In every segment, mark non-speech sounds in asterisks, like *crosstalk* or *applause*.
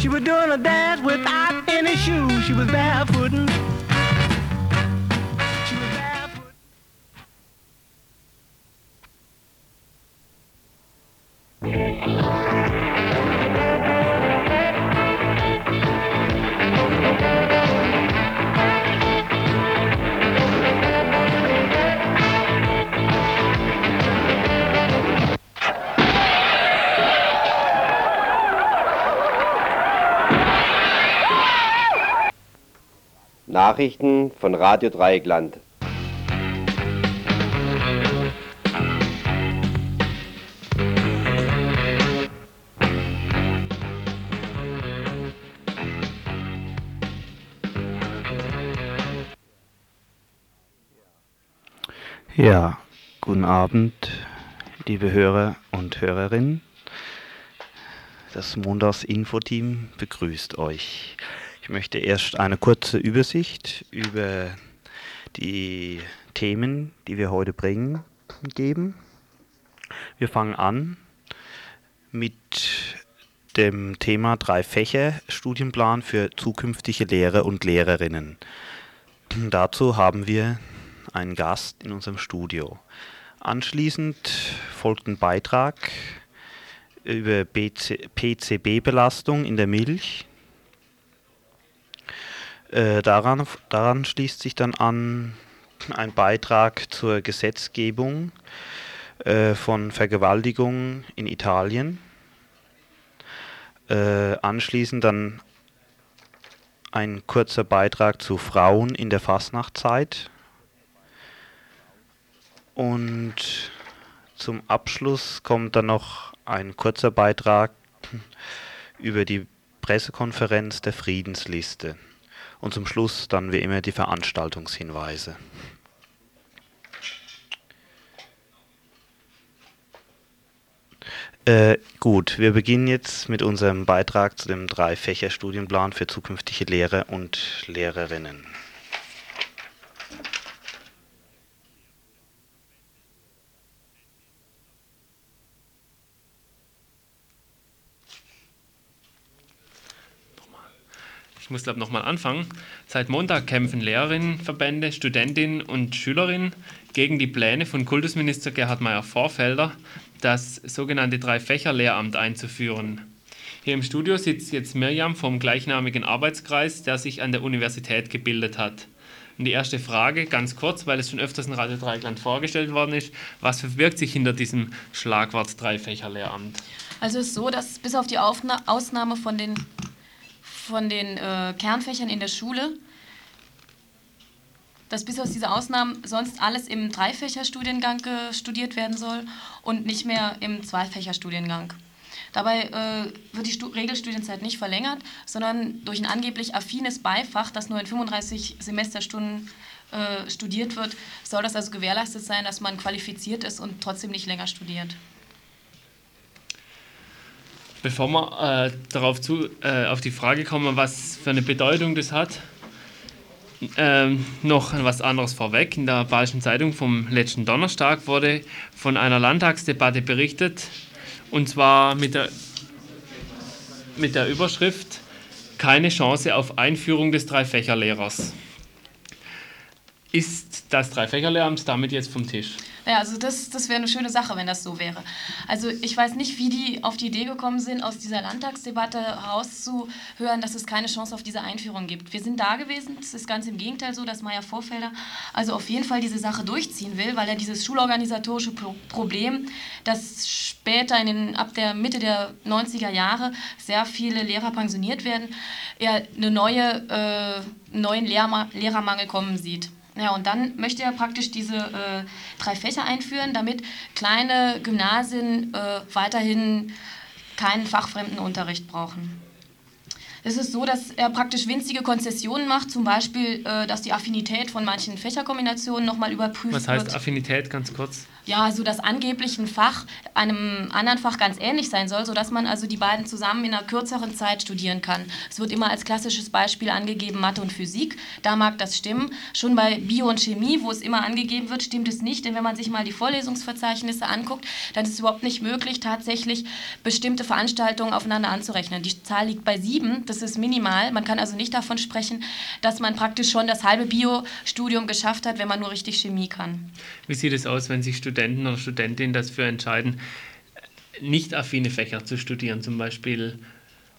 She was doing a dance without any shoes. She was barefooting. Nachrichten von Radio Dreieckland. Ja, guten Abend, liebe Hörer und Hörerinnen. Das Montags-Info-Team begrüßt euch. Ich möchte erst eine kurze Übersicht über die Themen, die wir heute bringen, geben. Wir fangen an mit dem Thema drei Fächer Studienplan für zukünftige Lehrer und Lehrerinnen. Dazu haben wir einen Gast in unserem Studio. Anschließend folgt ein Beitrag über PCB-Belastung in der Milch. Äh, daran, daran schließt sich dann an ein Beitrag zur Gesetzgebung äh, von Vergewaltigung in Italien. Äh, anschließend dann ein kurzer Beitrag zu Frauen in der Fastnachtzeit. Und zum Abschluss kommt dann noch ein kurzer Beitrag über die Pressekonferenz der Friedensliste. Und zum Schluss dann wie immer die Veranstaltungshinweise. Äh, gut, wir beginnen jetzt mit unserem Beitrag zu dem Drei-Fächer-Studienplan für zukünftige Lehrer und Lehrerinnen. Ich muss glaube nochmal anfangen. Seit Montag kämpfen Lehrerinnenverbände, Studentinnen und Schülerinnen gegen die Pläne von Kultusminister Gerhard Meyer-Vorfelder, das sogenannte Drei-Fächer-Lehramt einzuführen. Hier im Studio sitzt jetzt Mirjam vom gleichnamigen Arbeitskreis, der sich an der Universität gebildet hat. Und die erste Frage, ganz kurz, weil es schon öfters in Radio Dreieckland vorgestellt worden ist, was verbirgt sich hinter diesem Schlagwort Dreifächer-Lehramt? Also es ist so, dass bis auf die Aufna Ausnahme von den von den äh, Kernfächern in der Schule, dass bis auf diese Ausnahmen sonst alles im Dreifächerstudiengang studiert werden soll und nicht mehr im Zweifächerstudiengang. Dabei äh, wird die Stu Regelstudienzeit nicht verlängert, sondern durch ein angeblich affines Beifach, das nur in 35 Semesterstunden äh, studiert wird, soll das also gewährleistet sein, dass man qualifiziert ist und trotzdem nicht länger studiert. Bevor wir äh, darauf zu, äh, auf die Frage kommen, was für eine Bedeutung das hat, ähm, noch was anderes vorweg. In der Bayerischen Zeitung vom letzten Donnerstag wurde von einer Landtagsdebatte berichtet, und zwar mit der, mit der Überschrift Keine Chance auf Einführung des Dreifächerlehrers. Ist das Dreifächerlehramt damit jetzt vom Tisch? Ja, also das, das wäre eine schöne Sache, wenn das so wäre. Also ich weiß nicht, wie die auf die Idee gekommen sind, aus dieser Landtagsdebatte herauszuhören, dass es keine Chance auf diese Einführung gibt. Wir sind da gewesen, es ist ganz im Gegenteil so, dass Meier Vorfelder also auf jeden Fall diese Sache durchziehen will, weil er dieses schulorganisatorische Pro Problem, das später in den, ab der Mitte der 90er Jahre sehr viele Lehrer pensioniert werden, er eine neue, äh, neuen Lehrma Lehrermangel kommen sieht. Ja, und dann möchte er praktisch diese äh, drei Fächer einführen, damit kleine Gymnasien äh, weiterhin keinen fachfremden Unterricht brauchen. Es ist so, dass er praktisch winzige Konzessionen macht, zum Beispiel, äh, dass die Affinität von manchen Fächerkombinationen nochmal überprüft wird. Was heißt wird. Affinität, ganz kurz? ja, so dass angeblich ein Fach einem anderen Fach ganz ähnlich sein soll, sodass man also die beiden zusammen in einer kürzeren Zeit studieren kann. Es wird immer als klassisches Beispiel angegeben Mathe und Physik. Da mag das stimmen. Schon bei Bio und Chemie, wo es immer angegeben wird, stimmt es nicht, denn wenn man sich mal die Vorlesungsverzeichnisse anguckt, dann ist es überhaupt nicht möglich, tatsächlich bestimmte Veranstaltungen aufeinander anzurechnen. Die Zahl liegt bei sieben, das ist minimal. Man kann also nicht davon sprechen, dass man praktisch schon das halbe Bio-Studium geschafft hat, wenn man nur richtig Chemie kann. Wie sieht es aus, wenn sich Studenten oder Studentinnen dafür entscheiden, nicht affine Fächer zu studieren, zum Beispiel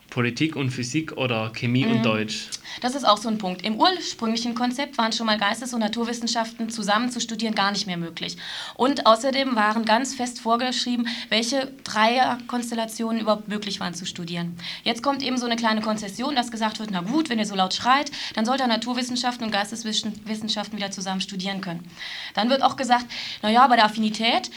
Politik und Physik oder Chemie mhm. und Deutsch. Das ist auch so ein Punkt. Im ursprünglichen Konzept waren schon mal Geistes- und Naturwissenschaften zusammen zu studieren gar nicht mehr möglich. Und außerdem waren ganz fest vorgeschrieben, welche Dreierkonstellationen überhaupt möglich waren zu studieren. Jetzt kommt eben so eine kleine Konzession, dass gesagt wird, na gut, wenn ihr so laut schreit, dann sollt ihr Naturwissenschaften und Geisteswissenschaften wieder zusammen studieren können. Dann wird auch gesagt, naja, bei der Affinität,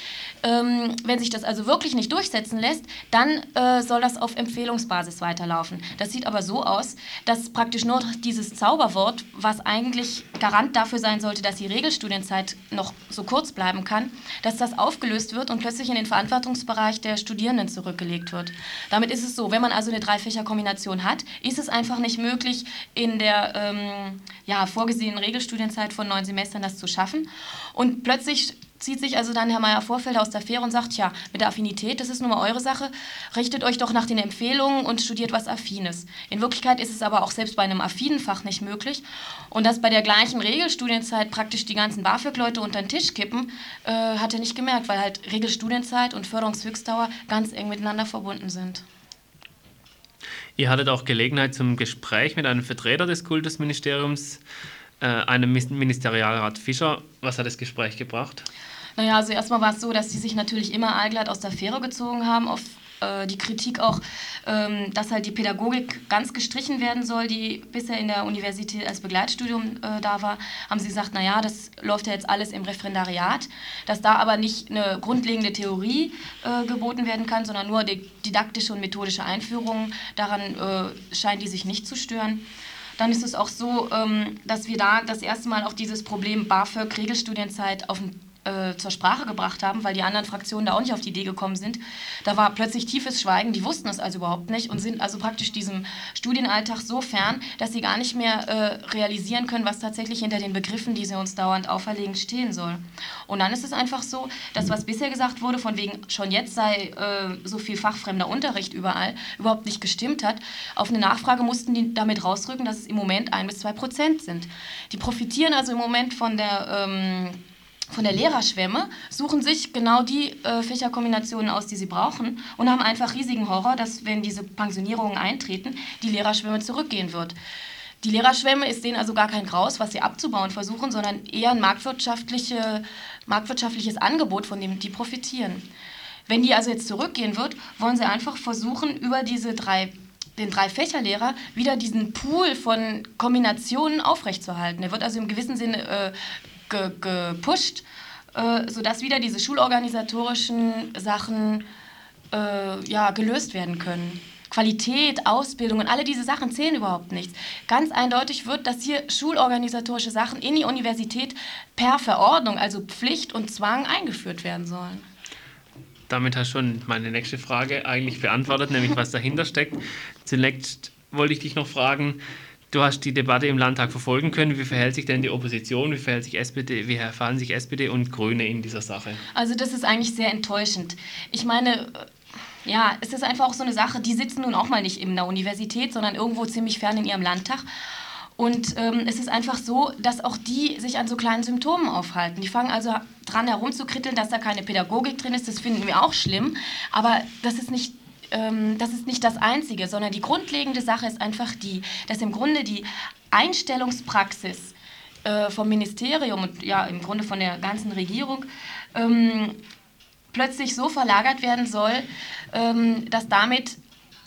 ähm, wenn sich das also wirklich nicht durchsetzen lässt, dann äh, soll das auf Empfehlungsbasis weiter weiterlaufen. Das sieht aber so aus, dass praktisch nur dieses Zauberwort, was eigentlich Garant dafür sein sollte, dass die Regelstudienzeit noch so kurz bleiben kann, dass das aufgelöst wird und plötzlich in den Verantwortungsbereich der Studierenden zurückgelegt wird. Damit ist es so, wenn man also eine Dreifächerkombination hat, ist es einfach nicht möglich, in der ähm, ja, vorgesehenen Regelstudienzeit von neun Semestern das zu schaffen. Und plötzlich zieht sich also dann Herr Meyer-Vorfelder aus der Fähre und sagt, ja, mit der Affinität, das ist nun mal eure Sache, richtet euch doch nach den Empfehlungen und studiert was Affines. In Wirklichkeit ist es aber auch selbst bei einem affinen Fach nicht möglich. Und dass bei der gleichen Regelstudienzeit praktisch die ganzen BAföG-Leute unter den Tisch kippen, äh, hat er nicht gemerkt, weil halt Regelstudienzeit und Förderungshöchstdauer ganz eng miteinander verbunden sind. Ihr hattet auch Gelegenheit zum Gespräch mit einem Vertreter des Kultusministeriums, äh, einem Ministerialrat Fischer. Was hat das Gespräch gebracht? Naja, also erstmal war es so, dass sie sich natürlich immer allglatt aus der Fähre gezogen haben, auf äh, die Kritik auch, ähm, dass halt die Pädagogik ganz gestrichen werden soll, die bisher in der Universität als Begleitstudium äh, da war, haben sie gesagt, naja, das läuft ja jetzt alles im Referendariat, dass da aber nicht eine grundlegende Theorie äh, geboten werden kann, sondern nur didaktische und methodische Einführung. Daran äh, scheinen die sich nicht zu stören dann ist es auch so, ähm, dass wir da das erste Mal auch dieses Problem BAföG, Regelstudienzeit auf den äh, zur Sprache gebracht haben, weil die anderen Fraktionen da auch nicht auf die Idee gekommen sind. Da war plötzlich tiefes Schweigen, die wussten es also überhaupt nicht und sind also praktisch diesem Studienalltag so fern, dass sie gar nicht mehr äh, realisieren können, was tatsächlich hinter den Begriffen, die sie uns dauernd auferlegen, stehen soll. Und dann ist es einfach so, dass was bisher gesagt wurde, von wegen schon jetzt sei äh, so viel fachfremder Unterricht überall, überhaupt nicht gestimmt hat. Auf eine Nachfrage mussten die damit rausrücken, dass es im Moment ein bis zwei Prozent sind. Die profitieren also im Moment von der ähm, von der Lehrerschwemme, suchen sich genau die äh, Fächerkombinationen aus, die sie brauchen und haben einfach riesigen Horror, dass wenn diese Pensionierungen eintreten, die Lehrerschwemme zurückgehen wird. Die Lehrerschwemme ist denen also gar kein Graus, was sie abzubauen versuchen, sondern eher ein marktwirtschaftliche, marktwirtschaftliches Angebot, von dem die profitieren. Wenn die also jetzt zurückgehen wird, wollen sie einfach versuchen, über diese drei den drei Fächerlehrer wieder diesen Pool von Kombinationen aufrechtzuerhalten. Er wird also im gewissen Sinne äh, ge gepusht, äh, sodass wieder diese schulorganisatorischen Sachen äh, ja, gelöst werden können. Qualität, Ausbildung und alle diese Sachen zählen überhaupt nichts. Ganz eindeutig wird, dass hier schulorganisatorische Sachen in die Universität per Verordnung, also Pflicht und Zwang, eingeführt werden sollen. Damit hast du schon meine nächste Frage eigentlich beantwortet, nämlich was dahinter steckt. Zunächst wollte ich dich noch fragen, Du hast die Debatte im Landtag verfolgen können. Wie verhält sich denn die Opposition? Wie verhält sich SPD? Wie verhalten sich SPD und Grüne in dieser Sache? Also das ist eigentlich sehr enttäuschend. Ich meine, ja, es ist einfach auch so eine Sache. Die sitzen nun auch mal nicht in der Universität, sondern irgendwo ziemlich fern in ihrem Landtag. Und ähm, es ist einfach so, dass auch die sich an so kleinen Symptomen aufhalten. Die fangen also dran herumzukritteln, dass da keine Pädagogik drin ist. Das finden wir auch schlimm. Aber das ist nicht ähm, das ist nicht das Einzige, sondern die grundlegende Sache ist einfach die, dass im Grunde die Einstellungspraxis äh, vom Ministerium und ja im Grunde von der ganzen Regierung ähm, plötzlich so verlagert werden soll, ähm, dass damit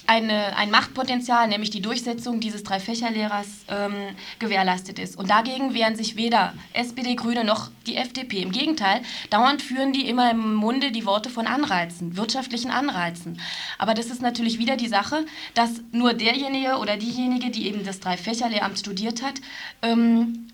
eine, ein Machtpotenzial, nämlich die Durchsetzung dieses Dreifächerlehrers, ähm, gewährleistet ist. Und dagegen wehren sich weder SPD, Grüne noch die FDP. Im Gegenteil, dauernd führen die immer im Munde die Worte von Anreizen, wirtschaftlichen Anreizen. Aber das ist natürlich wieder die Sache, dass nur derjenige oder diejenige, die eben das Dreifächerlehramt studiert hat, ähm,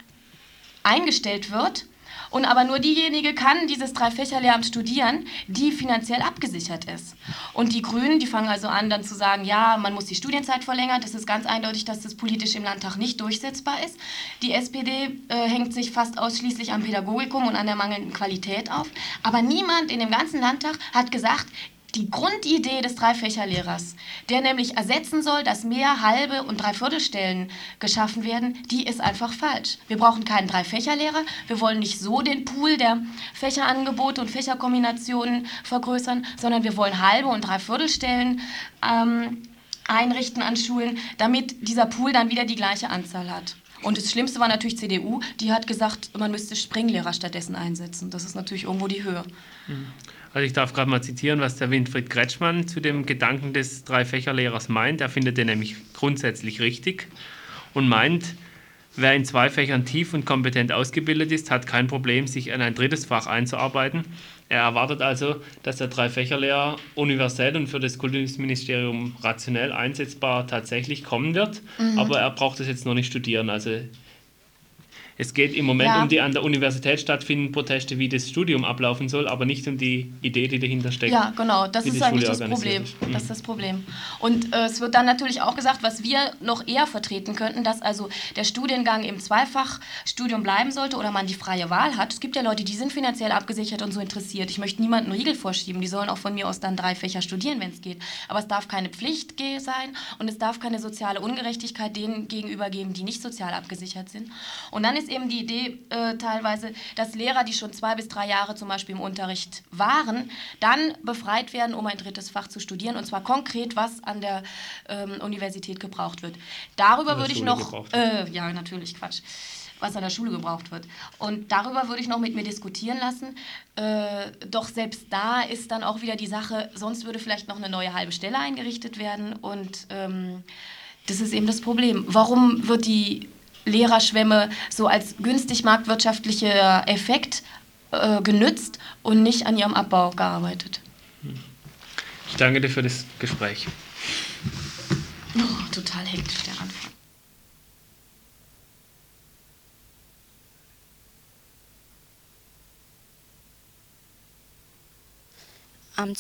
eingestellt wird Und aber nur diejenige kann dieses Dreifächerlehramt studieren, die finanziell abgesichert ist. Und die Grünen, die fangen also an, dann zu sagen, ja, man muss die Studienzeit verlängern. Das ist ganz eindeutig, dass das politisch im Landtag nicht durchsetzbar ist. Die SPD äh, hängt sich fast ausschließlich am Pädagogikum und an der mangelnden Qualität auf. Aber niemand in dem ganzen Landtag hat gesagt, die Grundidee des Dreifächerlehrers, der nämlich ersetzen soll, dass mehr halbe und Dreiviertelstellen geschaffen werden, die ist einfach falsch. Wir brauchen keinen Dreifächerlehrer. Wir wollen nicht so den Pool der Fächerangebote und Fächerkombinationen vergrößern, sondern wir wollen halbe und Dreiviertelstellen ähm, einrichten an Schulen, damit dieser Pool dann wieder die gleiche Anzahl hat. Und das Schlimmste war natürlich CDU, die hat gesagt, man müsste Springlehrer stattdessen einsetzen. Das ist natürlich irgendwo die Höhe. Mhm. Also ich darf gerade mal zitieren, was der Winfried Kretschmann zu dem Gedanken des Dreifächerlehrers meint. Er findet den nämlich grundsätzlich richtig und meint, wer in zwei Fächern tief und kompetent ausgebildet ist, hat kein Problem, sich in ein drittes Fach einzuarbeiten. Er erwartet also, dass der Dreifächerlehrer universell und für das Kultusministerium rationell einsetzbar tatsächlich kommen wird, mhm. aber er braucht es jetzt noch nicht studieren. Also es geht im Moment ja. um die an der Universität stattfindenden Proteste, wie das Studium ablaufen soll, aber nicht um die Idee, die dahinter steckt. Ja, genau, das ist eigentlich das Problem. Das ist das Problem. Und äh, es wird dann natürlich auch gesagt, was wir noch eher vertreten könnten, dass also der Studiengang im Zweifachstudium bleiben sollte oder man die freie Wahl hat. Es gibt ja Leute, die sind finanziell abgesichert und so interessiert. Ich möchte niemanden Riegel vorschieben. Die sollen auch von mir aus dann drei Fächer studieren, wenn es geht. Aber es darf keine Pflicht sein und es darf keine soziale Ungerechtigkeit denen gegenüber geben, die nicht sozial abgesichert sind. Und dann ist ist eben die Idee äh, teilweise, dass Lehrer, die schon zwei bis drei Jahre zum Beispiel im Unterricht waren, dann befreit werden, um ein drittes Fach zu studieren und zwar konkret, was an der ähm, Universität gebraucht wird. Darüber würde ich noch, äh, ja natürlich Quatsch was an der Schule gebraucht wird. Und darüber würde ich noch mit mir diskutieren lassen. Äh, doch selbst da ist dann auch wieder die Sache, sonst würde vielleicht noch eine neue halbe Stelle eingerichtet werden. Und ähm, das ist eben das Problem. Warum wird die Lehrerschwämme so als günstig marktwirtschaftlicher Effekt äh, genützt und nicht an ihrem Abbau gearbeitet. Ich danke dir für das Gespräch. Oh, total hektisch der Anfang. Am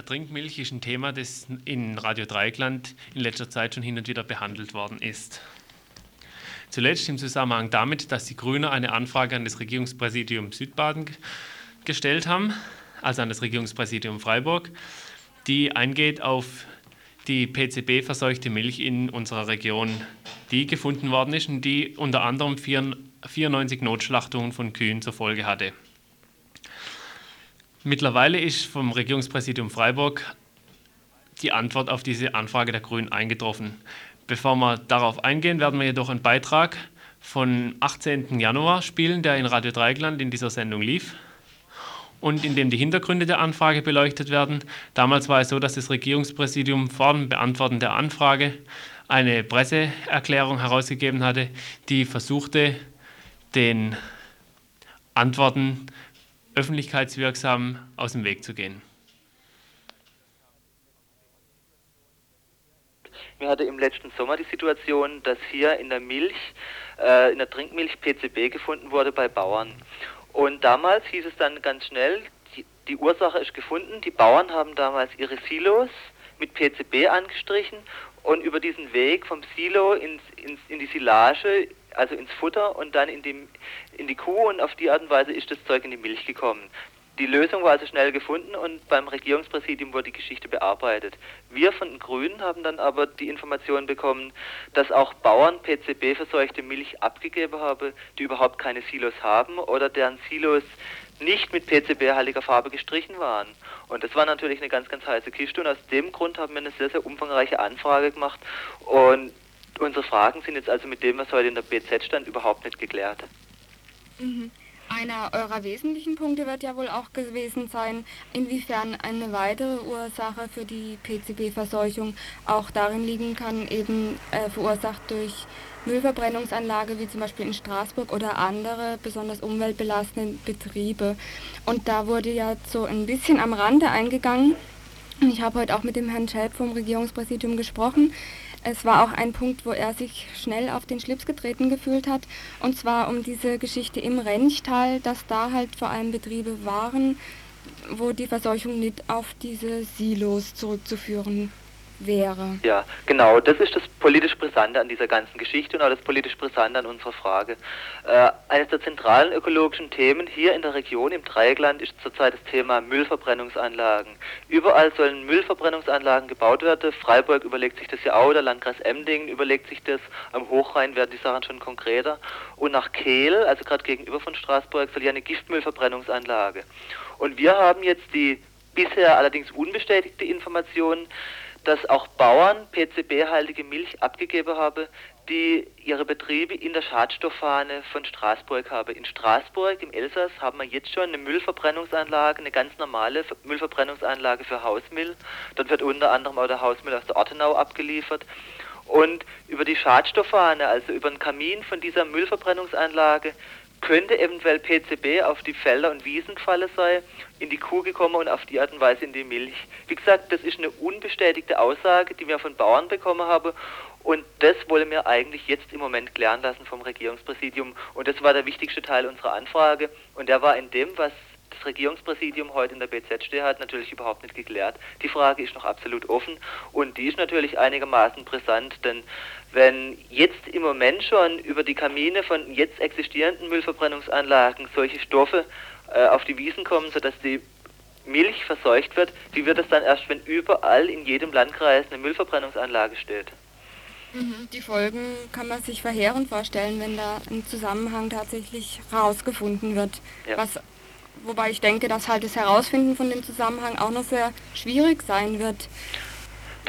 der Trinkmilch ist ein Thema, das in Radio Dreieckland in letzter Zeit schon hin und wieder behandelt worden ist. Zuletzt im Zusammenhang damit, dass die Grünen eine Anfrage an das Regierungspräsidium Südbaden gestellt haben, also an das Regierungspräsidium Freiburg, die eingeht auf die PCB-verseuchte Milch in unserer Region, die gefunden worden ist und die unter anderem 94 Notschlachtungen von Kühen zur Folge hatte. Mittlerweile ist vom Regierungspräsidium Freiburg die Antwort auf diese Anfrage der Grünen eingetroffen. Bevor wir darauf eingehen, werden wir jedoch einen Beitrag von 18. Januar spielen, der in Radio Dreigland in dieser Sendung lief und in dem die Hintergründe der Anfrage beleuchtet werden. Damals war es so, dass das Regierungspräsidium vor dem Beantworten der Anfrage eine Presseerklärung herausgegeben hatte, die versuchte, den Antworten öffentlichkeitswirksam aus dem Weg zu gehen. Wir hatten im letzten Sommer die Situation, dass hier in der Milch, äh, in der Trinkmilch PCB gefunden wurde bei Bauern. Und damals hieß es dann ganz schnell, die, die Ursache ist gefunden. Die Bauern haben damals ihre Silos mit PCB angestrichen und über diesen Weg vom Silo ins, ins, in die Silage also ins Futter und dann in die, in die Kuh und auf die Art und Weise ist das Zeug in die Milch gekommen. Die Lösung war also schnell gefunden und beim Regierungspräsidium wurde die Geschichte bearbeitet. Wir von den Grünen haben dann aber die Information bekommen, dass auch Bauern PCB-verseuchte Milch abgegeben haben, die überhaupt keine Silos haben oder deren Silos nicht mit PCB-haltiger Farbe gestrichen waren. Und das war natürlich eine ganz, ganz heiße Kiste und aus dem Grund haben wir eine sehr, sehr umfangreiche Anfrage gemacht und unsere Fragen sind jetzt also mit dem, was heute in der BZ stand, überhaupt nicht geklärt. Mhm. Einer eurer wesentlichen Punkte wird ja wohl auch gewesen sein, inwiefern eine weitere Ursache für die PCB-Verseuchung auch darin liegen kann, eben äh, verursacht durch Müllverbrennungsanlage wie zum Beispiel in Straßburg oder andere besonders umweltbelastende Betriebe. Und da wurde ja so ein bisschen am Rande eingegangen. Ich habe heute auch mit dem Herrn Schelp vom Regierungspräsidium gesprochen. Es war auch ein Punkt, wo er sich schnell auf den Schlips getreten gefühlt hat. Und zwar um diese Geschichte im Renchtal, dass da halt vor allem Betriebe waren, wo die Verseuchung nicht auf diese Silos zurückzuführen wäre. Ja, genau. Das ist das politisch Brisante an dieser ganzen Geschichte und auch das politisch Brisante an unserer Frage. Äh, eines der zentralen ökologischen Themen hier in der Region im Dreieckland ist zurzeit das Thema Müllverbrennungsanlagen. Überall sollen Müllverbrennungsanlagen gebaut werden. Freiburg überlegt sich das ja auch, der Landkreis Emdingen überlegt sich das. Am Hochrhein werden die Sachen schon konkreter. Und nach Kehl, also gerade gegenüber von Straßburg, soll ja eine Giftmüllverbrennungsanlage. Und wir haben jetzt die bisher allerdings unbestätigte Information, dass auch Bauern PCB-haltige Milch abgegeben haben, die ihre Betriebe in der Schadstofffahne von Straßburg haben. In Straßburg, im Elsass, haben wir jetzt schon eine Müllverbrennungsanlage, eine ganz normale Müllverbrennungsanlage für Hausmüll. Dort wird unter anderem auch der Hausmüll aus der Ortenau abgeliefert. Und über die Schadstofffahne, also über den Kamin von dieser Müllverbrennungsanlage, könnte eventuell PCB auf die Felder und Wiesen gefallen sein, in die Kuh gekommen und auf die Art und Weise in die Milch. Wie gesagt, das ist eine unbestätigte Aussage, die wir von Bauern bekommen haben und das wollen wir eigentlich jetzt im Moment klären lassen vom Regierungspräsidium und das war der wichtigste Teil unserer Anfrage und der war in dem, was das Regierungspräsidium heute in der BZ steht, hat natürlich überhaupt nicht geklärt. Die Frage ist noch absolut offen und die ist natürlich einigermaßen brisant, denn wenn jetzt im Moment schon über die Kamine von jetzt existierenden Müllverbrennungsanlagen solche Stoffe äh, auf die Wiesen kommen, sodass die Milch verseucht wird, wie wird es dann erst, wenn überall in jedem Landkreis eine Müllverbrennungsanlage steht? Mhm, die Folgen kann man sich verheerend vorstellen, wenn da ein Zusammenhang tatsächlich herausgefunden wird. Ja. Was, wobei ich denke, dass halt das Herausfinden von dem Zusammenhang auch noch sehr schwierig sein wird.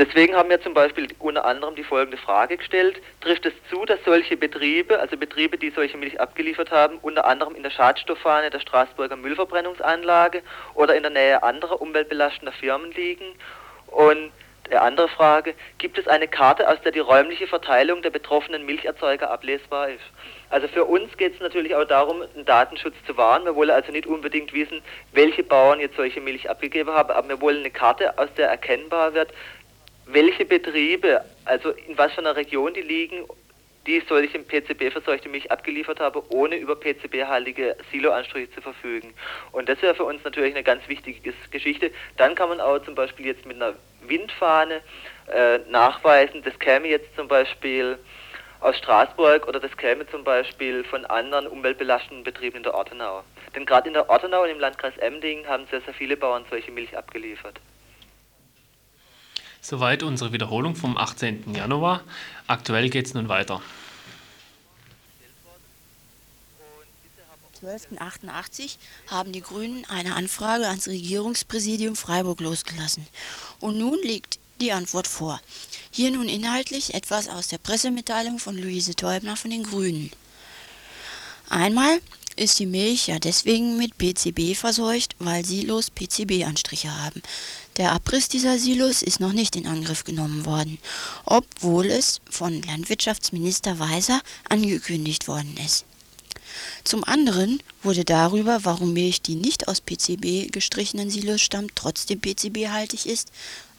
Deswegen haben wir zum Beispiel unter anderem die folgende Frage gestellt. Trifft es zu, dass solche Betriebe, also Betriebe, die solche Milch abgeliefert haben, unter anderem in der Schadstofffahne der Straßburger Müllverbrennungsanlage oder in der Nähe anderer umweltbelastender Firmen liegen? Und die andere Frage, gibt es eine Karte, aus der die räumliche Verteilung der betroffenen Milcherzeuger ablesbar ist? Also für uns geht es natürlich auch darum, den Datenschutz zu wahren. Wir wollen also nicht unbedingt wissen, welche Bauern jetzt solche Milch abgegeben haben, aber wir wollen eine Karte, aus der erkennbar wird, welche Betriebe, also in was für einer Region die liegen, die solche PCB-verseuchte Milch abgeliefert haben, ohne über PCB-haltige Siloanstriche zu verfügen. Und das wäre für uns natürlich eine ganz wichtige Geschichte. Dann kann man auch zum Beispiel jetzt mit einer Windfahne äh, nachweisen, das käme jetzt zum Beispiel aus Straßburg oder das käme zum Beispiel von anderen umweltbelastenden Betrieben in der Ortenau. Denn gerade in der Ortenau und im Landkreis Emding haben sehr, sehr viele Bauern solche Milch abgeliefert. Soweit unsere Wiederholung vom 18. Januar. Aktuell geht es nun weiter. 1288 haben die Grünen eine Anfrage ans Regierungspräsidium Freiburg losgelassen. Und nun liegt die Antwort vor. Hier nun inhaltlich etwas aus der Pressemitteilung von Luise Teubner von den Grünen. Einmal ist die Milch ja deswegen mit PCB verseucht, weil Silos PCB-Anstriche haben. Der Abriss dieser Silos ist noch nicht in Angriff genommen worden, obwohl es von Landwirtschaftsminister Weiser angekündigt worden ist. Zum anderen wurde darüber, warum Milch, die nicht aus PCB gestrichenen Silos stammt, trotzdem PCB-haltig ist,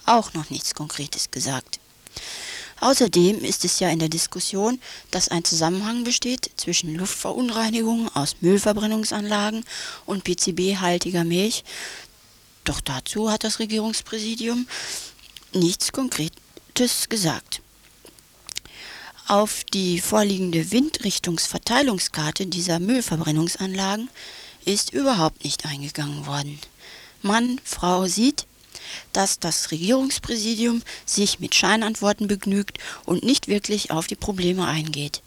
auch noch nichts Konkretes gesagt. Außerdem ist es ja in der Diskussion, dass ein Zusammenhang besteht zwischen Luftverunreinigungen aus Müllverbrennungsanlagen und PCB-haltiger Milch, doch dazu hat das Regierungspräsidium nichts Konkretes gesagt. Auf die vorliegende Windrichtungsverteilungskarte dieser Müllverbrennungsanlagen ist überhaupt nicht eingegangen worden. Mann, Frau sieht, dass das Regierungspräsidium sich mit Scheinantworten begnügt und nicht wirklich auf die Probleme eingeht.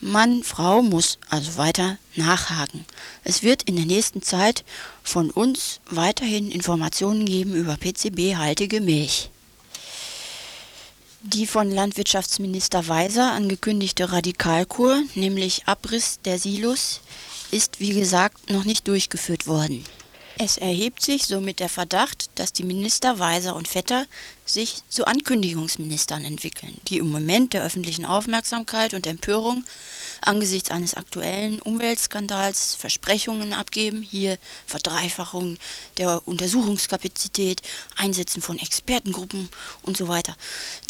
Mann, Frau muss also weiter nachhaken. Es wird in der nächsten Zeit von uns weiterhin Informationen geben über PCB-haltige Milch. Die von Landwirtschaftsminister Weiser angekündigte Radikalkur, nämlich Abriss der Silos, ist wie gesagt noch nicht durchgeführt worden. Es erhebt sich somit der Verdacht, dass die Minister Weiser und Vetter sich zu Ankündigungsministern entwickeln, die im Moment der öffentlichen Aufmerksamkeit und Empörung angesichts eines aktuellen Umweltskandals Versprechungen abgeben, hier Verdreifachung der Untersuchungskapazität, Einsetzen von Expertengruppen und so weiter,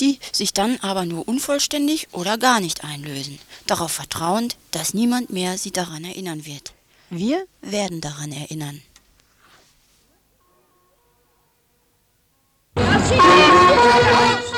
die sich dann aber nur unvollständig oder gar nicht einlösen, darauf vertrauend, dass niemand mehr sie daran erinnern wird. Wir werden daran erinnern. 去。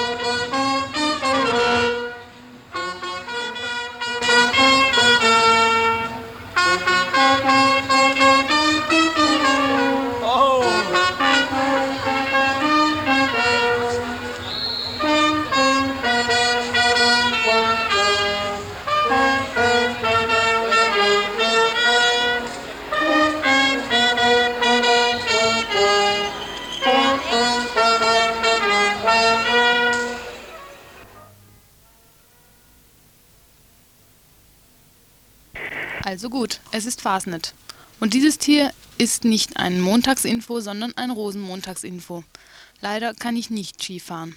Also gut, es ist Fasnet. Und dieses Tier ist nicht ein Montagsinfo, sondern ein Rosenmontagsinfo. Leider kann ich nicht Skifahren.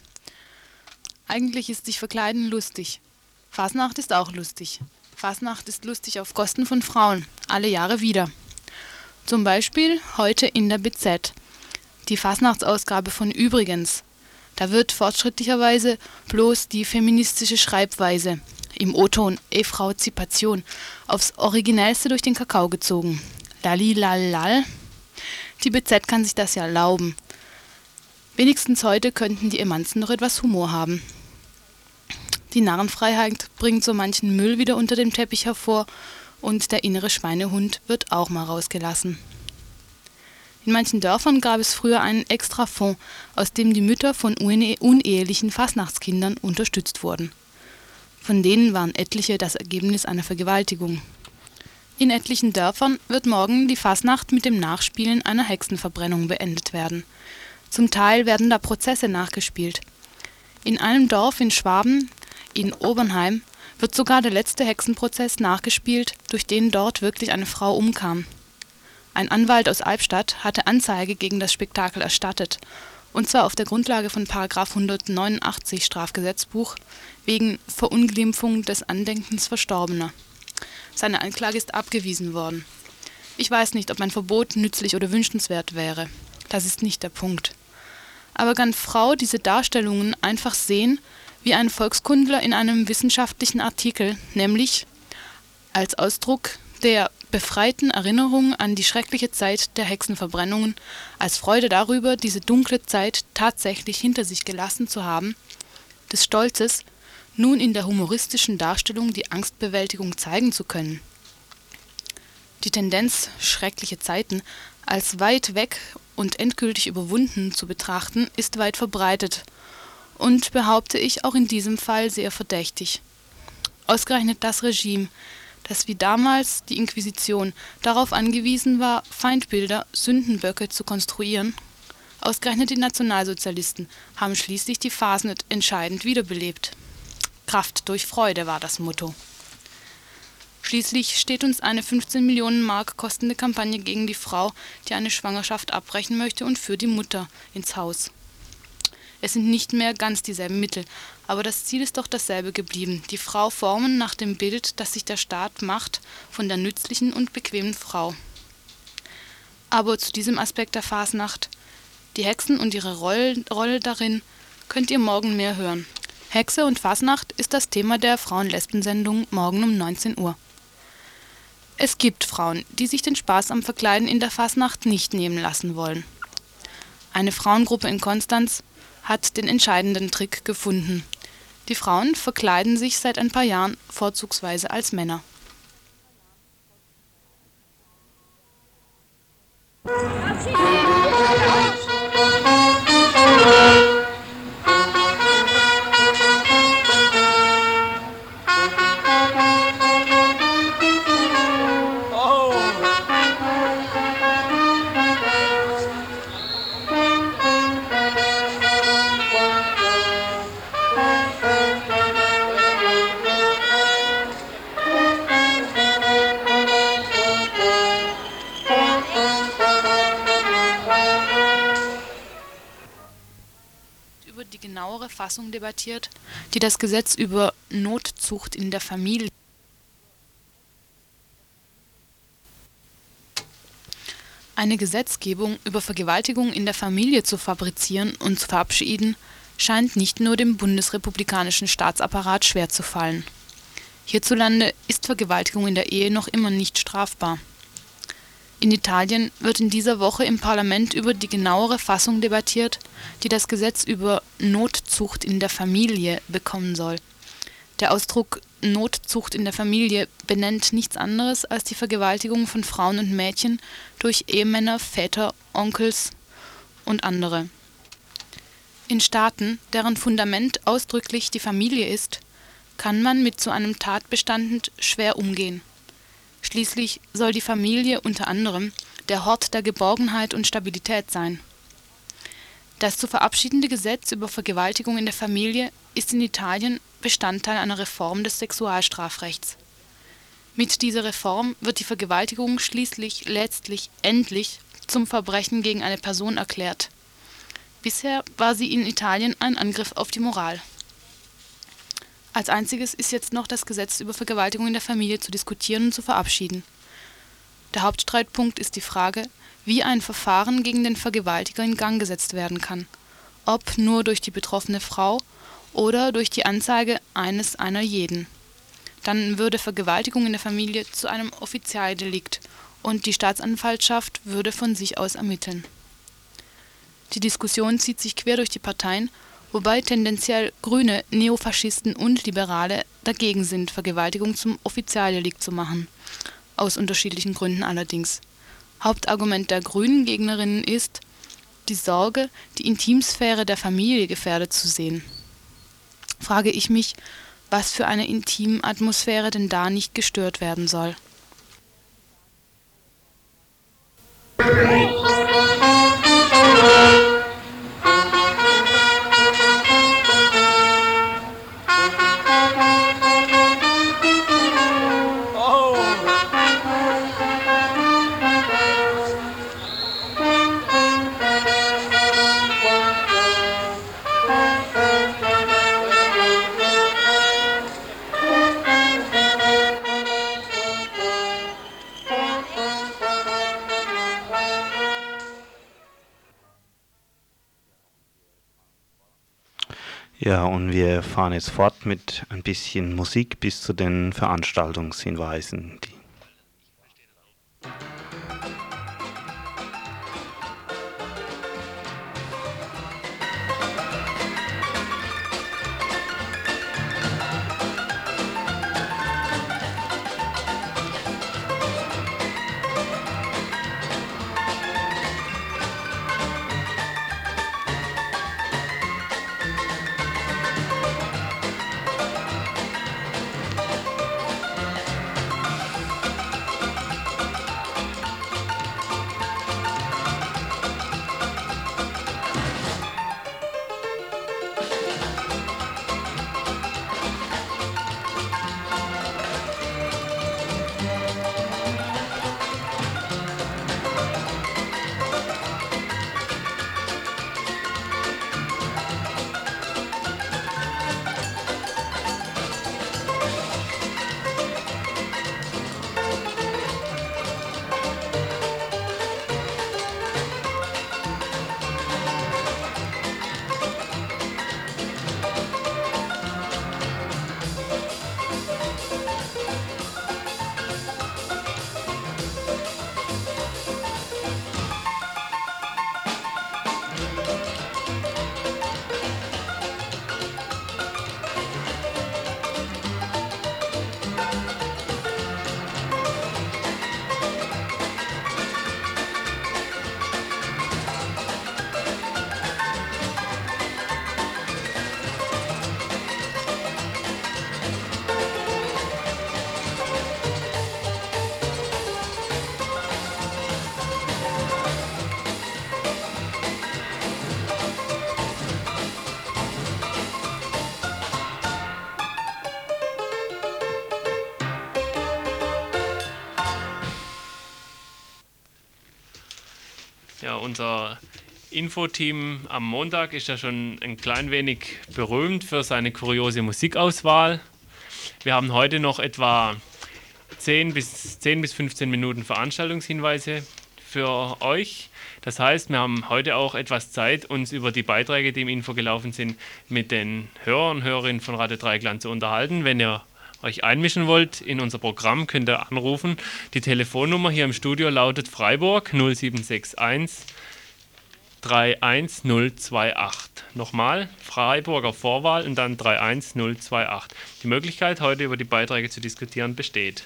Eigentlich ist sich verkleiden lustig. Fasnacht ist auch lustig. Fasnacht ist lustig auf Kosten von Frauen, alle Jahre wieder. Zum Beispiel heute in der BZ. Die Fasnachtsausgabe von Übrigens. Da wird fortschrittlicherweise bloß die feministische Schreibweise im O-Ton Efrauzipation aufs Originellste durch den Kakao gezogen. Lalilalal. Die BZ kann sich das ja erlauben. Wenigstens heute könnten die Emanzen noch etwas Humor haben. Die Narrenfreiheit bringt so manchen Müll wieder unter dem Teppich hervor und der innere Schweinehund wird auch mal rausgelassen. In manchen Dörfern gab es früher einen Extrafonds, aus dem die Mütter von unehelichen Fastnachtskindern unterstützt wurden. Von denen waren etliche das Ergebnis einer Vergewaltigung. In etlichen Dörfern wird morgen die Fasnacht mit dem Nachspielen einer Hexenverbrennung beendet werden. Zum Teil werden da Prozesse nachgespielt. In einem Dorf in Schwaben, in Obernheim, wird sogar der letzte Hexenprozess nachgespielt, durch den dort wirklich eine Frau umkam. Ein Anwalt aus Albstadt hatte Anzeige gegen das Spektakel erstattet und zwar auf der Grundlage von § 189 Strafgesetzbuch wegen Verunglimpfung des Andenkens Verstorbener. Seine Anklage ist abgewiesen worden. Ich weiß nicht, ob ein Verbot nützlich oder wünschenswert wäre. Das ist nicht der Punkt. Aber kann Frau diese Darstellungen einfach sehen, wie ein Volkskundler in einem wissenschaftlichen Artikel, nämlich als Ausdruck der befreiten Erinnerung an die schreckliche Zeit der Hexenverbrennungen, als Freude darüber, diese dunkle Zeit tatsächlich hinter sich gelassen zu haben, des Stolzes, nun in der humoristischen Darstellung die Angstbewältigung zeigen zu können. Die Tendenz, schreckliche Zeiten als weit weg und endgültig überwunden zu betrachten, ist weit verbreitet und, behaupte ich, auch in diesem Fall sehr verdächtig. Ausgerechnet das Regime, das wie damals die Inquisition darauf angewiesen war, Feindbilder, Sündenböcke zu konstruieren. Ausgerechnet die Nationalsozialisten haben schließlich die Fasnet entscheidend wiederbelebt. Kraft durch Freude war das Motto. Schließlich steht uns eine 15 Millionen Mark kostende Kampagne gegen die Frau, die eine Schwangerschaft abbrechen möchte, und für die Mutter ins Haus. Es sind nicht mehr ganz dieselben Mittel, aber das Ziel ist doch dasselbe geblieben, die Frau formen nach dem Bild, das sich der Staat macht von der nützlichen und bequemen Frau. Aber zu diesem Aspekt der Fasnacht, die Hexen und ihre Rolle, darin, könnt ihr morgen mehr hören. Hexe und Fasnacht ist das Thema der Frauen-Lesben-Sendung morgen um 19 Uhr. Es gibt Frauen, die sich den Spaß am Verkleiden in der Fasnacht nicht nehmen lassen wollen. Eine Frauengruppe in Konstanz hat den entscheidenden Trick gefunden. Die Frauen verkleiden sich seit ein paar Jahren vorzugsweise als Männer über genauere Fassung debattiert, die das Gesetz über Notzucht in der Familie Eine Gesetzgebung über Vergewaltigung in der Familie zu fabrizieren und zu verabschieden, scheint nicht nur dem bundesrepublikanischen Staatsapparat schwer zu fallen. Hierzulande ist Vergewaltigung in der Ehe noch immer nicht strafbar. In Italien wird in dieser Woche im Parlament über die genauere Fassung debattiert, die das Gesetz über Notzucht in der Familie bekommen soll. Der Ausdruck Notzucht in der Familie benennt nichts anderes als die Vergewaltigung von Frauen und Mädchen durch Ehemänner, Väter, Onkels und andere. In Staaten, deren Fundament ausdrücklich die Familie ist, kann man mit so einem Tatbestand schwer umgehen. Schließlich soll die Familie unter anderem der Hort der Geborgenheit und Stabilität sein. Das zu verabschiedende Gesetz über Vergewaltigung in der Familie ist in Italien Bestandteil einer Reform des Sexualstrafrechts. Mit dieser Reform wird die Vergewaltigung schließlich letztlich endlich zum Verbrechen gegen eine Person erklärt. Bisher war sie in Italien ein Angriff auf die Moral. Als einziges ist jetzt noch das Gesetz über Vergewaltigung in der Familie zu diskutieren und zu verabschieden. Der Hauptstreitpunkt ist die Frage, wie ein Verfahren gegen den Vergewaltiger in Gang gesetzt werden kann, ob nur durch die betroffene Frau oder durch die Anzeige eines einer jeden. Dann würde Vergewaltigung in der Familie zu einem Offizialdelikt und die Staatsanwaltschaft würde von sich aus ermitteln. Die Diskussion zieht sich quer durch die Parteien, wobei tendenziell Grüne, Neofaschisten und Liberale dagegen sind, Vergewaltigung zum Offizialdelikt zu machen. Aus unterschiedlichen Gründen allerdings. Hauptargument der grünen Gegnerinnen ist, die Sorge, die Intimsphäre der Familie gefährdet zu sehen. Frage ich mich, was für eine Intimatmosphäre denn da nicht gestört werden soll. Ja, und wir fahren jetzt fort mit ein bisschen Musik bis zu den Veranstaltungshinweisen. Die Infoteam am Montag ist ja schon ein klein wenig berühmt für seine kuriose Musikauswahl. Wir haben heute noch etwa 10 bis, 10 bis 15 Minuten Veranstaltungshinweise für euch. Das heißt, wir haben heute auch etwas Zeit, uns über die Beiträge, die im Info gelaufen sind, mit den Hörern und Hörerinnen von Radio Dreigland zu unterhalten. Wenn ihr euch einmischen wollt in unser Programm, könnt ihr anrufen. Die Telefonnummer hier im Studio lautet Freiburg 0761 31028. Nochmal, Freiburger Vorwahl und dann 31028. Die Möglichkeit, heute über die Beiträge zu diskutieren, besteht.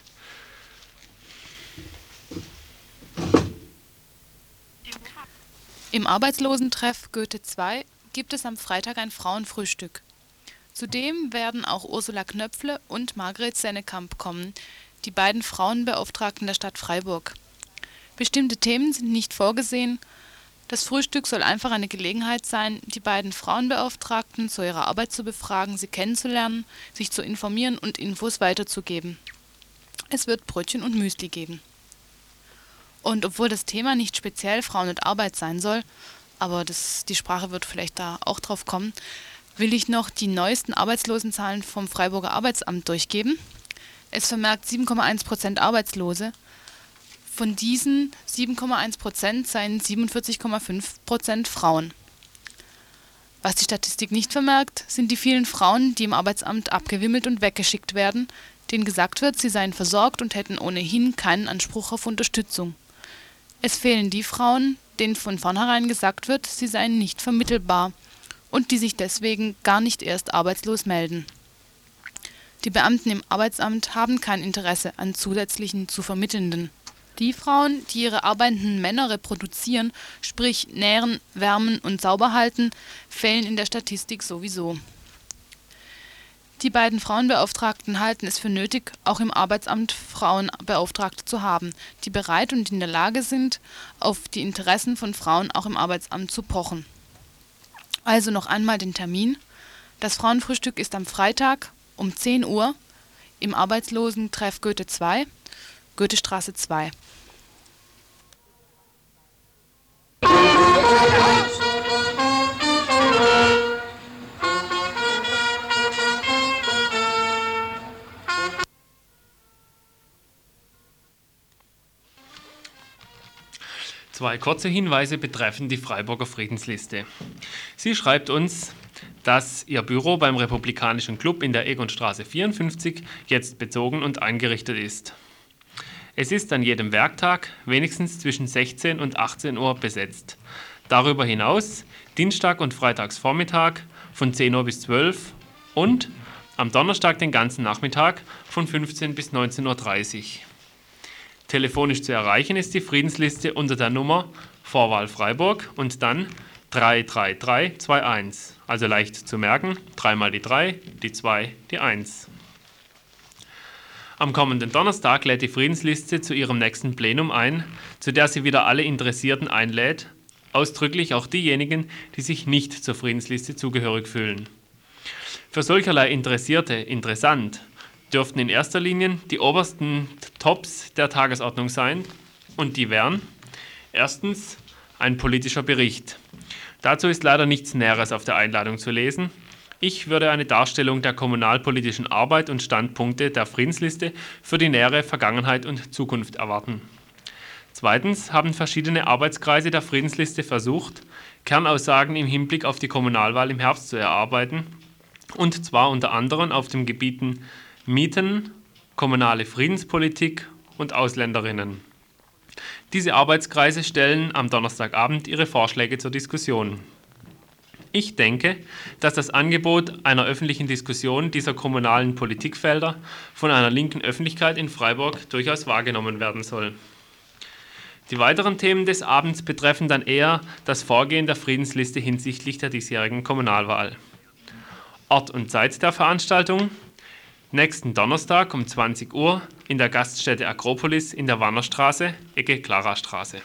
Im Arbeitslosentreff Goethe II gibt es am Freitag ein Frauenfrühstück. Zudem werden auch Ursula Knöpfle und Margret Sennekamp kommen, die beiden Frauenbeauftragten der Stadt Freiburg. Bestimmte Themen sind nicht vorgesehen. Das Frühstück soll einfach eine Gelegenheit sein, die beiden Frauenbeauftragten zu ihrer Arbeit zu befragen, sie kennenzulernen, sich zu informieren und Infos weiterzugeben. Es wird Brötchen und Müsli geben. Und obwohl das Thema nicht speziell Frauen und Arbeit sein soll, aber das, die Sprache wird vielleicht da auch drauf kommen, will ich noch die neuesten Arbeitslosenzahlen vom Freiburger Arbeitsamt durchgeben. Es vermerkt 7,1 Prozent Arbeitslose. Von diesen 7,1 Prozent seien 47,5 Prozent Frauen. Was die Statistik nicht vermerkt, sind die vielen Frauen, die im Arbeitsamt abgewimmelt und weggeschickt werden, denen gesagt wird, sie seien versorgt und hätten ohnehin keinen Anspruch auf Unterstützung. Es fehlen die Frauen, denen von vornherein gesagt wird, sie seien nicht vermittelbar und die sich deswegen gar nicht erst arbeitslos melden. Die Beamten im Arbeitsamt haben kein Interesse an zusätzlichen zu vermittelnden. Die Frauen, die ihre arbeitenden Männer reproduzieren, sprich nähren, wärmen und sauber halten, fehlen in der Statistik sowieso. Die beiden Frauenbeauftragten halten es für nötig, auch im Arbeitsamt Frauenbeauftragte zu haben, die bereit und in der Lage sind, auf die Interessen von Frauen auch im Arbeitsamt zu pochen. Also noch einmal den Termin. Das Frauenfrühstück ist am Freitag um 10 Uhr im Arbeitslosentreff Goethe 2, Goethestraße 2. Zwei kurze Hinweise betreffen die Freiburger Friedensliste. Sie schreibt uns, dass ihr Büro beim Republikanischen Club in der Egonstraße 54 jetzt bezogen und eingerichtet ist. Es ist an jedem Werktag wenigstens zwischen 16 und 18 Uhr besetzt. Darüber hinaus Dienstag und Freitagsvormittag von 10 Uhr bis 12 und am Donnerstag den ganzen Nachmittag von 15 bis 19.30 Uhr. Telefonisch zu erreichen ist die Friedensliste unter der Nummer Vorwahl Freiburg und dann 33321. Also leicht zu merken, dreimal die 3, die 2, die 1. Am kommenden Donnerstag lädt die Friedensliste zu ihrem nächsten Plenum ein, zu der sie wieder alle Interessierten einlädt, ausdrücklich auch diejenigen, die sich nicht zur Friedensliste zugehörig fühlen. Für solcherlei Interessierte interessant dürften in erster Linie die obersten Tops der Tagesordnung sein und die wären erstens ein politischer Bericht. Dazu ist leider nichts Näheres auf der Einladung zu lesen. Ich würde eine Darstellung der kommunalpolitischen Arbeit und Standpunkte der Friedensliste für die nähere Vergangenheit und Zukunft erwarten. Zweitens haben verschiedene Arbeitskreise der Friedensliste versucht, Kernaussagen im Hinblick auf die Kommunalwahl im Herbst zu erarbeiten, und zwar unter anderem auf den Gebieten Mieten, kommunale Friedenspolitik und Ausländerinnen. Diese Arbeitskreise stellen am Donnerstagabend ihre Vorschläge zur Diskussion. Ich denke, dass das Angebot einer öffentlichen Diskussion dieser kommunalen Politikfelder von einer linken Öffentlichkeit in Freiburg durchaus wahrgenommen werden soll. Die weiteren Themen des Abends betreffen dann eher das Vorgehen der Friedensliste hinsichtlich der diesjährigen Kommunalwahl. Ort und Zeit der Veranstaltung Nächsten Donnerstag um 20 Uhr in der Gaststätte Akropolis in der Wannerstraße, Ecke Klarastraße.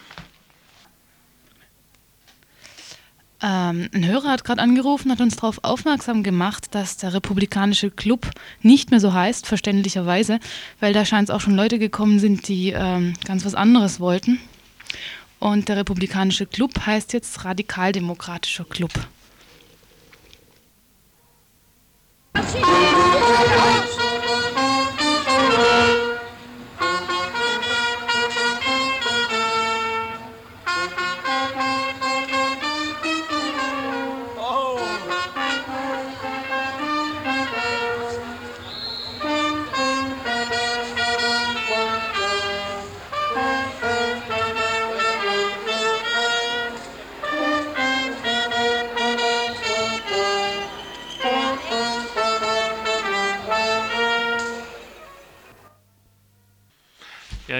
Ähm, ein Hörer hat gerade angerufen, hat uns darauf aufmerksam gemacht, dass der Republikanische Club nicht mehr so heißt, verständlicherweise, weil da scheint es auch schon Leute gekommen sind, die ähm, ganz was anderes wollten. Und der Republikanische Club heißt jetzt Radikaldemokratischer Club.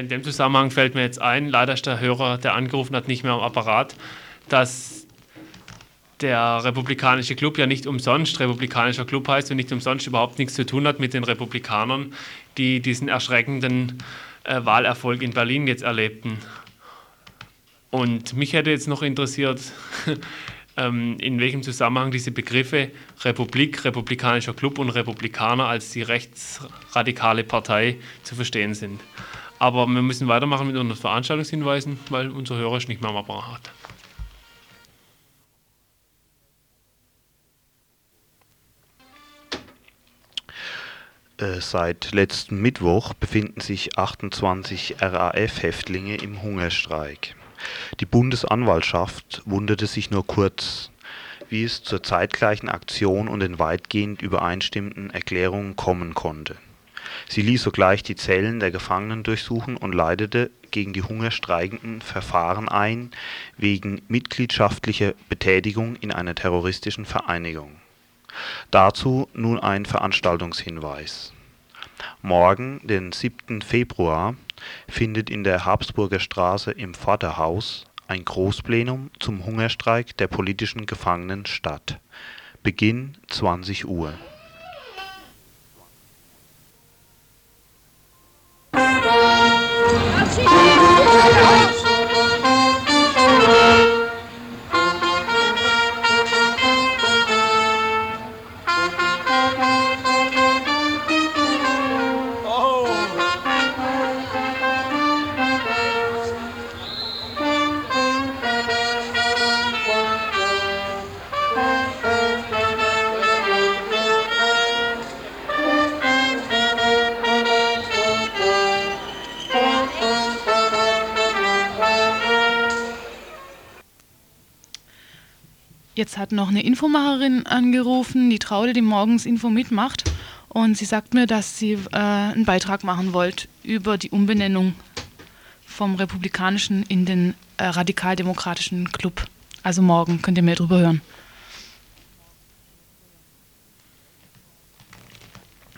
In dem Zusammenhang fällt mir jetzt ein, leider ist der Hörer, der angerufen hat, nicht mehr am Apparat, dass der Republikanische Club ja nicht umsonst Republikanischer Club heißt und nicht umsonst überhaupt nichts zu tun hat mit den Republikanern, die diesen erschreckenden äh, Wahlerfolg in Berlin jetzt erlebten. Und mich hätte jetzt noch interessiert, *laughs* ähm, in welchem Zusammenhang diese Begriffe Republik, Republikanischer Club und Republikaner als die rechtsradikale Partei zu verstehen sind. Aber wir müssen weitermachen mit unseren Veranstaltungshinweisen, weil unser Hörer ist nicht mehr am Apparat. Äh, seit letzten Mittwoch befinden sich 28 RAF-Häftlinge im Hungerstreik. Die Bundesanwaltschaft wunderte sich nur kurz, wie es zur zeitgleichen Aktion und den weitgehend übereinstimmenden Erklärungen kommen konnte. Sie ließ sogleich die Zellen der Gefangenen durchsuchen und leitete gegen die Hungerstreikenden Verfahren ein wegen mitgliedschaftlicher Betätigung in einer terroristischen Vereinigung. Dazu nun ein Veranstaltungshinweis. Morgen, den 7. Februar, findet in der Habsburger Straße im Vaterhaus ein Großplenum zum Hungerstreik der politischen Gefangenen statt. Beginn 20 Uhr. She Jetzt hat noch eine Infomacherin angerufen, die Traude, die morgens Info mitmacht. Und sie sagt mir, dass sie äh, einen Beitrag machen wollt über die Umbenennung vom Republikanischen in den äh, Radikaldemokratischen Club. Also morgen könnt ihr mehr darüber hören.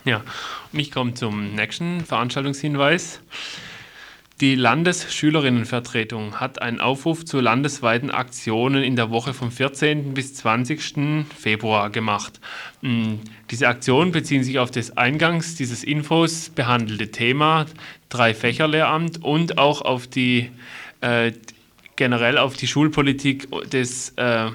Ja, und ich komme zum nächsten Veranstaltungshinweis. Die Landesschülerinnenvertretung hat einen Aufruf zu landesweiten Aktionen in der Woche vom 14. bis 20. Februar gemacht. Hm, diese Aktionen beziehen sich auf das eingangs dieses Infos behandelte Thema Drei-Fächer-Lehramt und auch auf die äh, generell auf die Schulpolitik des äh,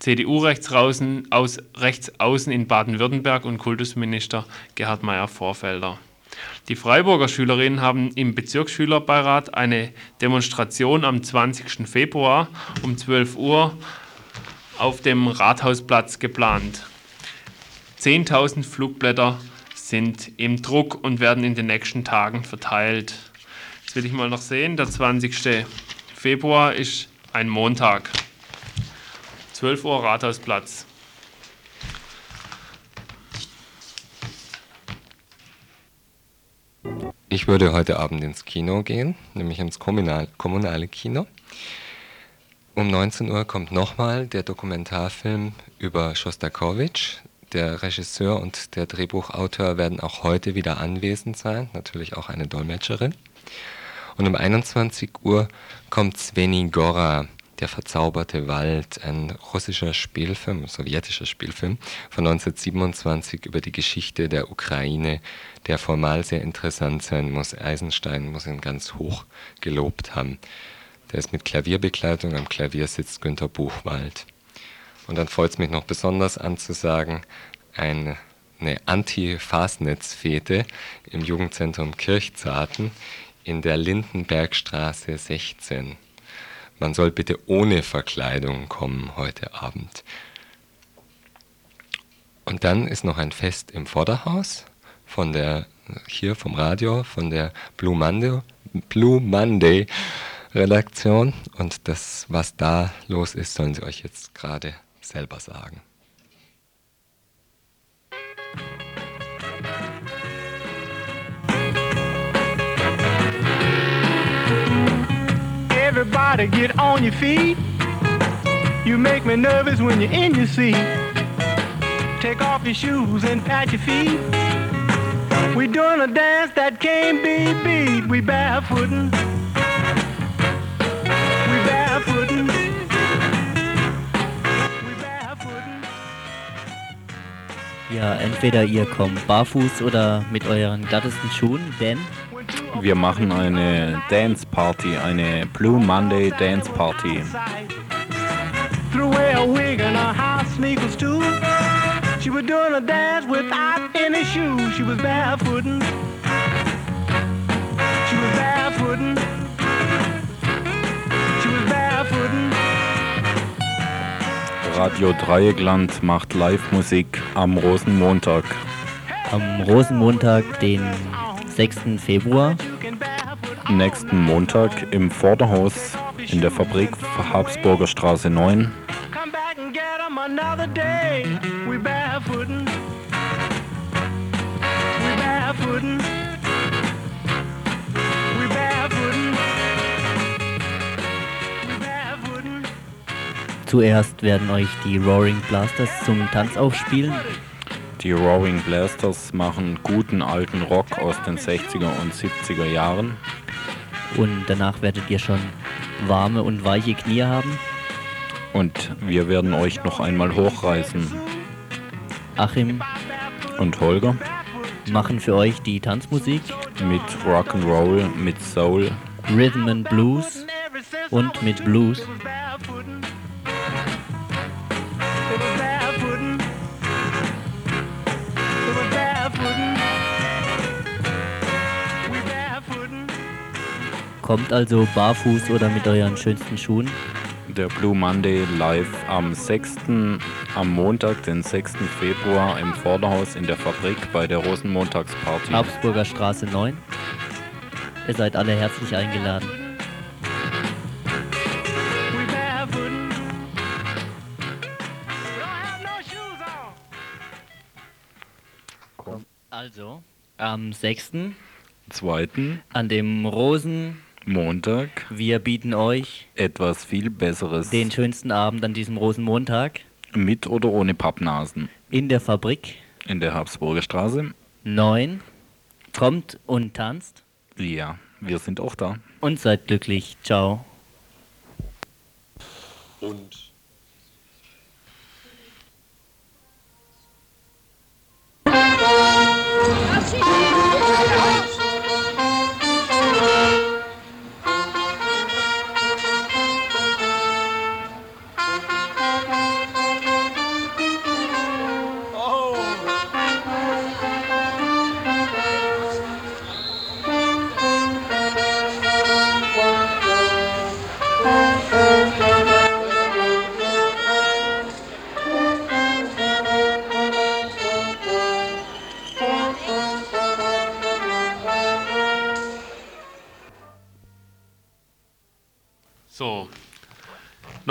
CDU-Rechtsaußen aus, Rechtsaußen in Baden-Württemberg und Kultusminister Gerhard Meyer-Vorfelder. Die Freiburger Schülerinnen haben im Bezirksschülerbeirat eine Demonstration am 20. Februar um 12 Uhr auf dem Rathausplatz geplant. 10.000 Flugblätter sind im Druck und werden in den nächsten Tagen verteilt. Jetzt will ich mal noch sehen, der 20. Februar ist ein Montag. 12 Uhr Rathausplatz. Ich würde heute Abend ins Kino gehen, nämlich ins kommunal, kommunale Kino. Um 19 Uhr kommt nochmal der Dokumentarfilm über Schostakowitsch. Der Regisseur und der Drehbuchautor werden auch heute wieder anwesend sein, natürlich auch eine Dolmetscherin. Und um 21 Uhr kommt Sveni Gora, der verzauberte Wald, ein russischer Spielfilm, sowjetischer Spielfilm von 1927 über die Geschichte der Ukraine, der formal sehr interessant sein muss. Eisenstein muss ihn ganz hoch gelobt haben. Der ist mit Klavierbegleitung, am Klavier sitzt Günter Buchwald. Und dann freut es mich noch besonders anzusagen, eine Anti-Fasnetz-Fete im Jugendzentrum Kirchzarten in der Lindenbergstraße 16 man soll bitte ohne Verkleidung kommen heute Abend. Und dann ist noch ein Fest im Vorderhaus von der hier vom Radio, von der Blue Monday, Blue Monday Redaktion. Und das, was da los ist, sollen sie euch jetzt gerade selber sagen. Everybody get on your feet. You make me nervous when you're in your seat. Take off your shoes and pat your feet. We doing a dance that can't be beat. We barefootin'. We barefootin'. Ja, entweder ihr kommt barfuß oder mit euren glattesten Schuhen, denn Wir machen eine Dance Party, eine Blue Monday Dance Party. Threw away a wig and her house sneakers too. She was doing a dance without any shoes. She was barefootin'. She was barefootin'. She was barefootin'. Radio Dreieckland macht Live-Musik am Rosenmontag. am Rosenmontag, den 6. Februar, Nächsten Montag im Vorderhaus in der Fabrik Habsburger Straße 9. Come back and get 'em another day. We barefootin'. We barefootin'. We barefootin'. We barefootin'. zuerst werden euch die Roaring Blasters zum Tanz aufspielen. Die Roaring Blasters machen guten alten Rock aus den 60er und 70er Jahren. Und danach werdet ihr schon warme und weiche Knie haben. Und wir werden euch noch einmal hochreißen. Achim Und Holger machen für euch die Tanzmusik, mit Rock'n'Roll, mit Soul. Rhythm and Blues und mit Blues. Kommt also barfuß oder mit euren schönsten Schuhen. Der Blue Monday live am 6. am Montag, den 6. Februar im Vorderhaus in der Fabrik bei der Rosenmontagsparty. Habsburger Straße 9. Ihr seid alle herzlich eingeladen. Also, am 6. Zweiten an dem Rosen. Montag Wir bieten euch etwas viel Besseres. den schönsten Abend an diesem Rosenmontag Mit oder ohne Pappnasen. in der Fabrik In der Habsburger Straße. 9. Kommt und tanzt Ja, wir sind auch da. und seid glücklich. Ciao. Und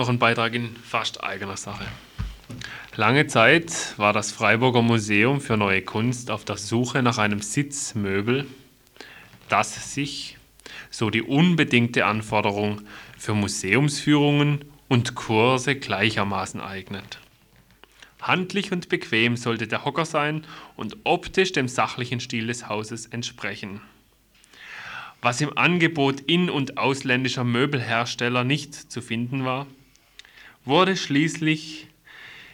noch ein Beitrag in fast eigener Sache. Lange Zeit war das Freiburger Museum für Neue Kunst auf der Suche nach einem Sitzmöbel, das sich, so die unbedingte Anforderung, für Museumsführungen und Kurse gleichermaßen eignet. Handlich und bequem sollte der Hocker sein und optisch dem sachlichen Stil des Hauses entsprechen. Was im Angebot in- und ausländischer Möbelhersteller nicht zu finden war, wurde schließlich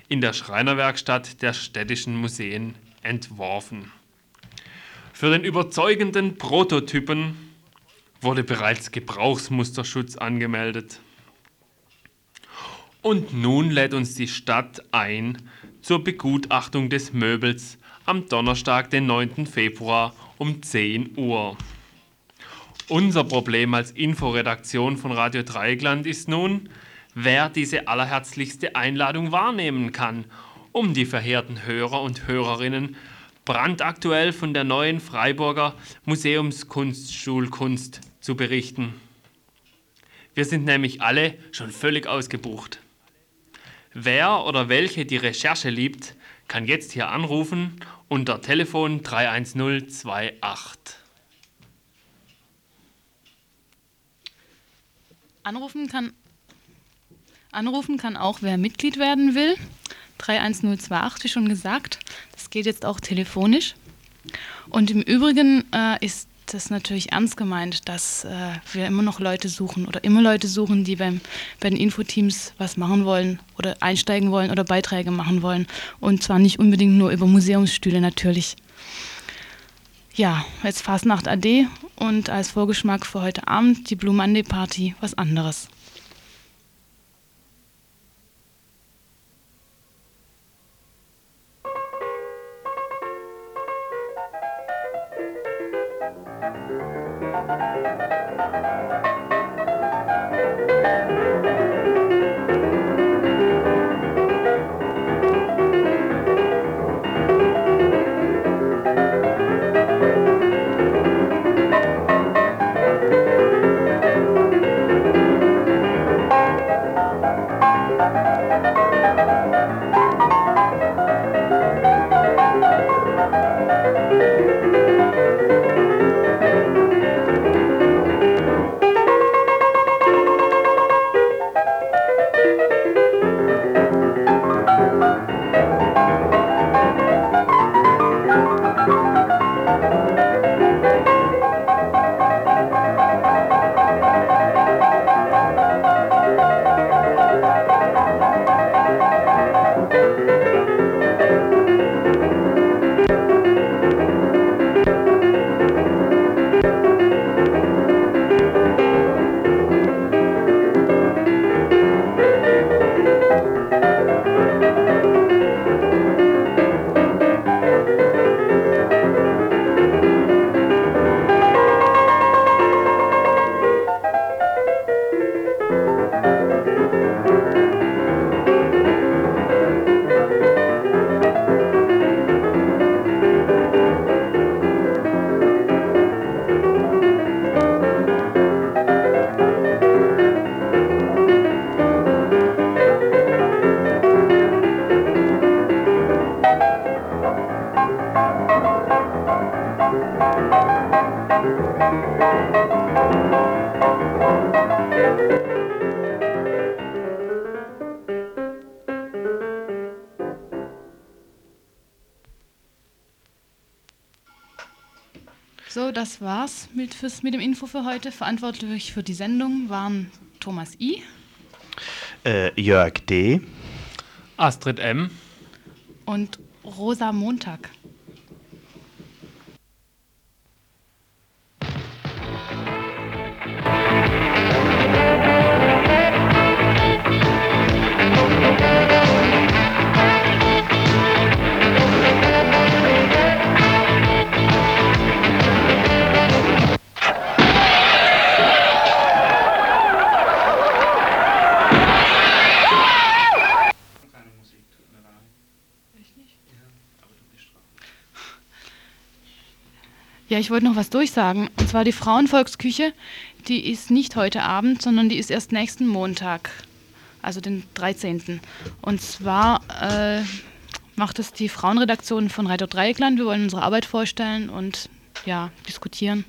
in der Schreinerwerkstatt der städtischen Museen entworfen. Für den überzeugenden Prototypen wurde bereits Gebrauchsmusterschutz angemeldet. Und nun lädt uns die Stadt ein zur Begutachtung des Möbels am Donnerstag, den 9. Februar um 10 Uhr. Unser Problem als Inforedaktion von Radio Dreieckland ist nun, wer diese allerherzlichste Einladung wahrnehmen kann, um die verheerten Hörer und Hörerinnen brandaktuell von der neuen Freiburger Museumskunstschulkunst zu berichten. Wir sind nämlich alle schon völlig ausgebucht. Wer oder welche die Recherche liebt, kann jetzt hier anrufen unter Telefon 31028. Anrufen kann, anrufen kann auch wer Mitglied werden will. 31028, wie schon gesagt. Das geht jetzt auch telefonisch. Und im Übrigen äh, ist das natürlich ernst gemeint, dass äh, wir immer noch Leute suchen oder immer Leute suchen, die beim, bei den Infoteams was machen wollen oder einsteigen wollen oder Beiträge machen wollen. Und zwar nicht unbedingt nur über Museumsstühle natürlich. Ja, jetzt Fastnacht AD und als Vorgeschmack für heute Abend die Blue Monday Party was anderes. So, das war's mit, fürs, mit dem Info für heute. Verantwortlich für die Sendung waren Thomas I. Äh, Jörg D. Astrid M. Und Rosa Montag. Ja, ich wollte noch was durchsagen. Und zwar die Frauenvolksküche, die ist nicht heute Abend, sondern die ist erst nächsten Montag, also den 13. Und zwar äh, macht es die Frauenredaktion von Radio Dreieckland. Wir wollen unsere Arbeit vorstellen und ja, diskutieren.